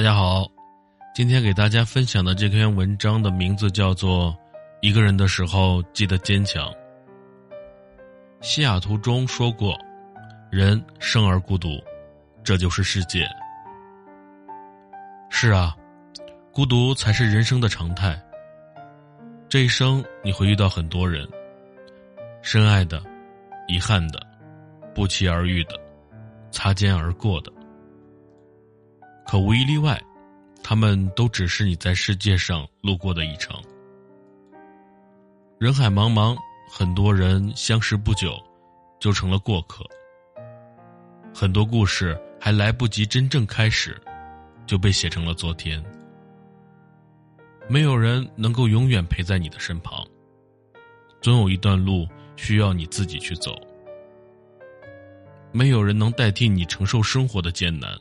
大家好，今天给大家分享的这篇文章的名字叫做《一个人的时候记得坚强》。西雅图中说过：“人生而孤独，这就是世界。”是啊，孤独才是人生的常态。这一生你会遇到很多人，深爱的、遗憾的、不期而遇的、擦肩而过的。可无一例外，他们都只是你在世界上路过的一程。人海茫茫，很多人相识不久，就成了过客。很多故事还来不及真正开始，就被写成了昨天。没有人能够永远陪在你的身旁，总有一段路需要你自己去走。没有人能代替你承受生活的艰难。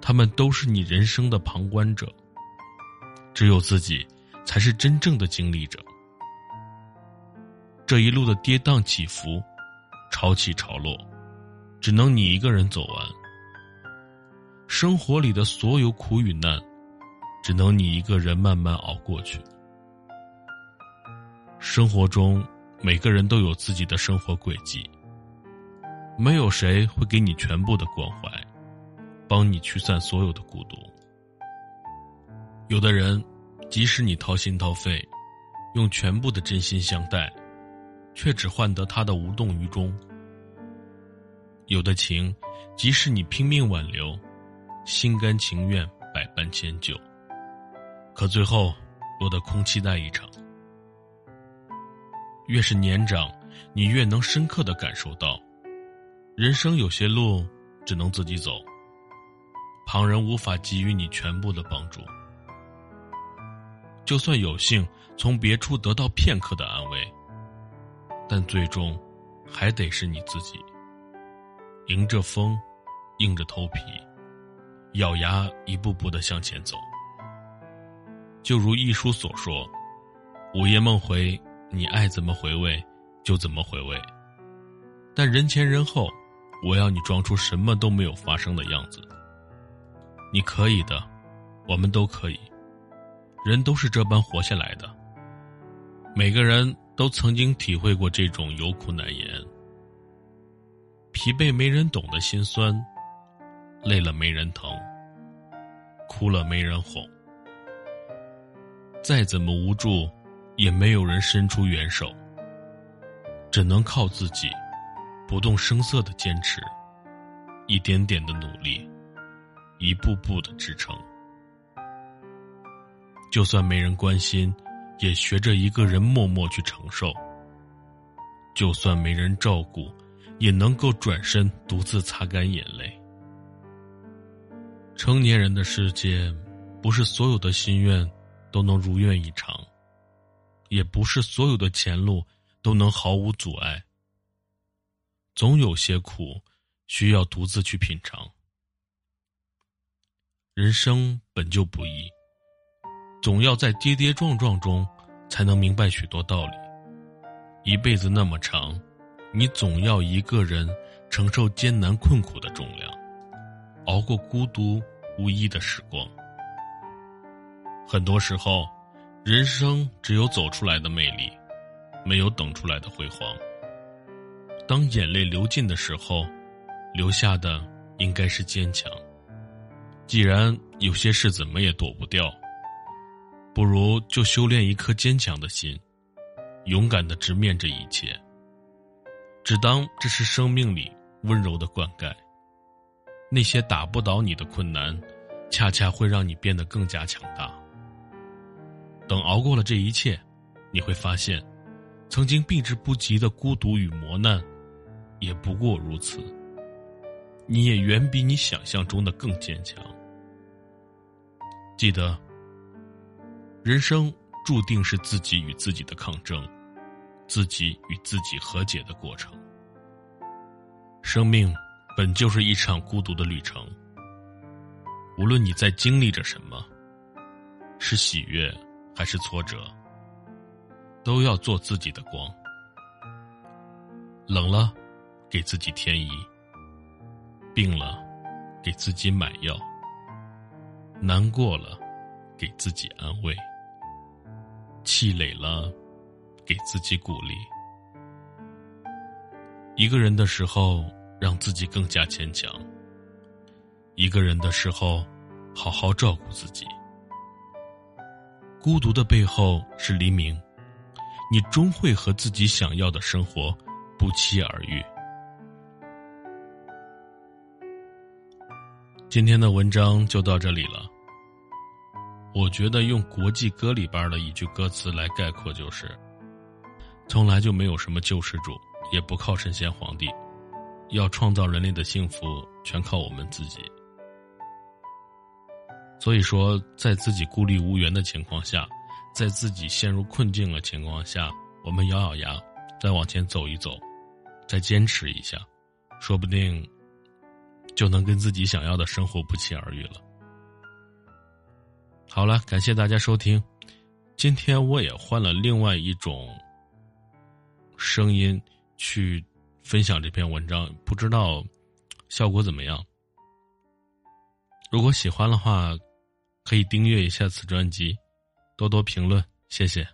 他们都是你人生的旁观者，只有自己才是真正的经历者。这一路的跌宕起伏、潮起潮落，只能你一个人走完。生活里的所有苦与难，只能你一个人慢慢熬过去。生活中，每个人都有自己的生活轨迹，没有谁会给你全部的关怀。帮你驱散所有的孤独。有的人，即使你掏心掏肺，用全部的真心相待，却只换得他的无动于衷。有的情，即使你拼命挽留，心甘情愿百般迁就，可最后落得空期待一场。越是年长，你越能深刻的感受到，人生有些路只能自己走。旁人无法给予你全部的帮助，就算有幸从别处得到片刻的安慰，但最终还得是你自己，迎着风，硬着头皮，咬牙一步步的向前走。就如一书所说：“午夜梦回，你爱怎么回味就怎么回味，但人前人后，我要你装出什么都没有发生的样子。”你可以的，我们都可以。人都是这般活下来的。每个人都曾经体会过这种有苦难言、疲惫没人懂的心酸，累了没人疼，哭了没人哄。再怎么无助，也没有人伸出援手，只能靠自己，不动声色的坚持，一点点的努力。一步步的支撑，就算没人关心，也学着一个人默默去承受；就算没人照顾，也能够转身独自擦干眼泪。成年人的世界，不是所有的心愿都能如愿以偿，也不是所有的前路都能毫无阻碍。总有些苦，需要独自去品尝。人生本就不易，总要在跌跌撞撞中，才能明白许多道理。一辈子那么长，你总要一个人承受艰难困苦的重量，熬过孤独无依的时光。很多时候，人生只有走出来的魅力，没有等出来的辉煌。当眼泪流尽的时候，留下的应该是坚强。既然有些事怎么也躲不掉，不如就修炼一颗坚强的心，勇敢的直面这一切。只当这是生命里温柔的灌溉。那些打不倒你的困难，恰恰会让你变得更加强大。等熬过了这一切，你会发现，曾经避之不及的孤独与磨难，也不过如此。你也远比你想象中的更坚强。记得，人生注定是自己与自己的抗争，自己与自己和解的过程。生命本就是一场孤独的旅程。无论你在经历着什么，是喜悦还是挫折，都要做自己的光。冷了，给自己添衣；病了，给自己买药。难过了，给自己安慰；气馁了，给自己鼓励。一个人的时候，让自己更加坚强；一个人的时候，好好照顾自己。孤独的背后是黎明，你终会和自己想要的生活不期而遇。今天的文章就到这里了。我觉得用国际歌里边的一句歌词来概括就是：从来就没有什么救世主，也不靠神仙皇帝，要创造人类的幸福，全靠我们自己。所以说，在自己孤立无援的情况下，在自己陷入困境的情况下，我们咬咬牙，再往前走一走，再坚持一下，说不定就能跟自己想要的生活不期而遇了。好了，感谢大家收听，今天我也换了另外一种声音去分享这篇文章，不知道效果怎么样。如果喜欢的话。可以订阅一下此专辑，多多评论，谢谢。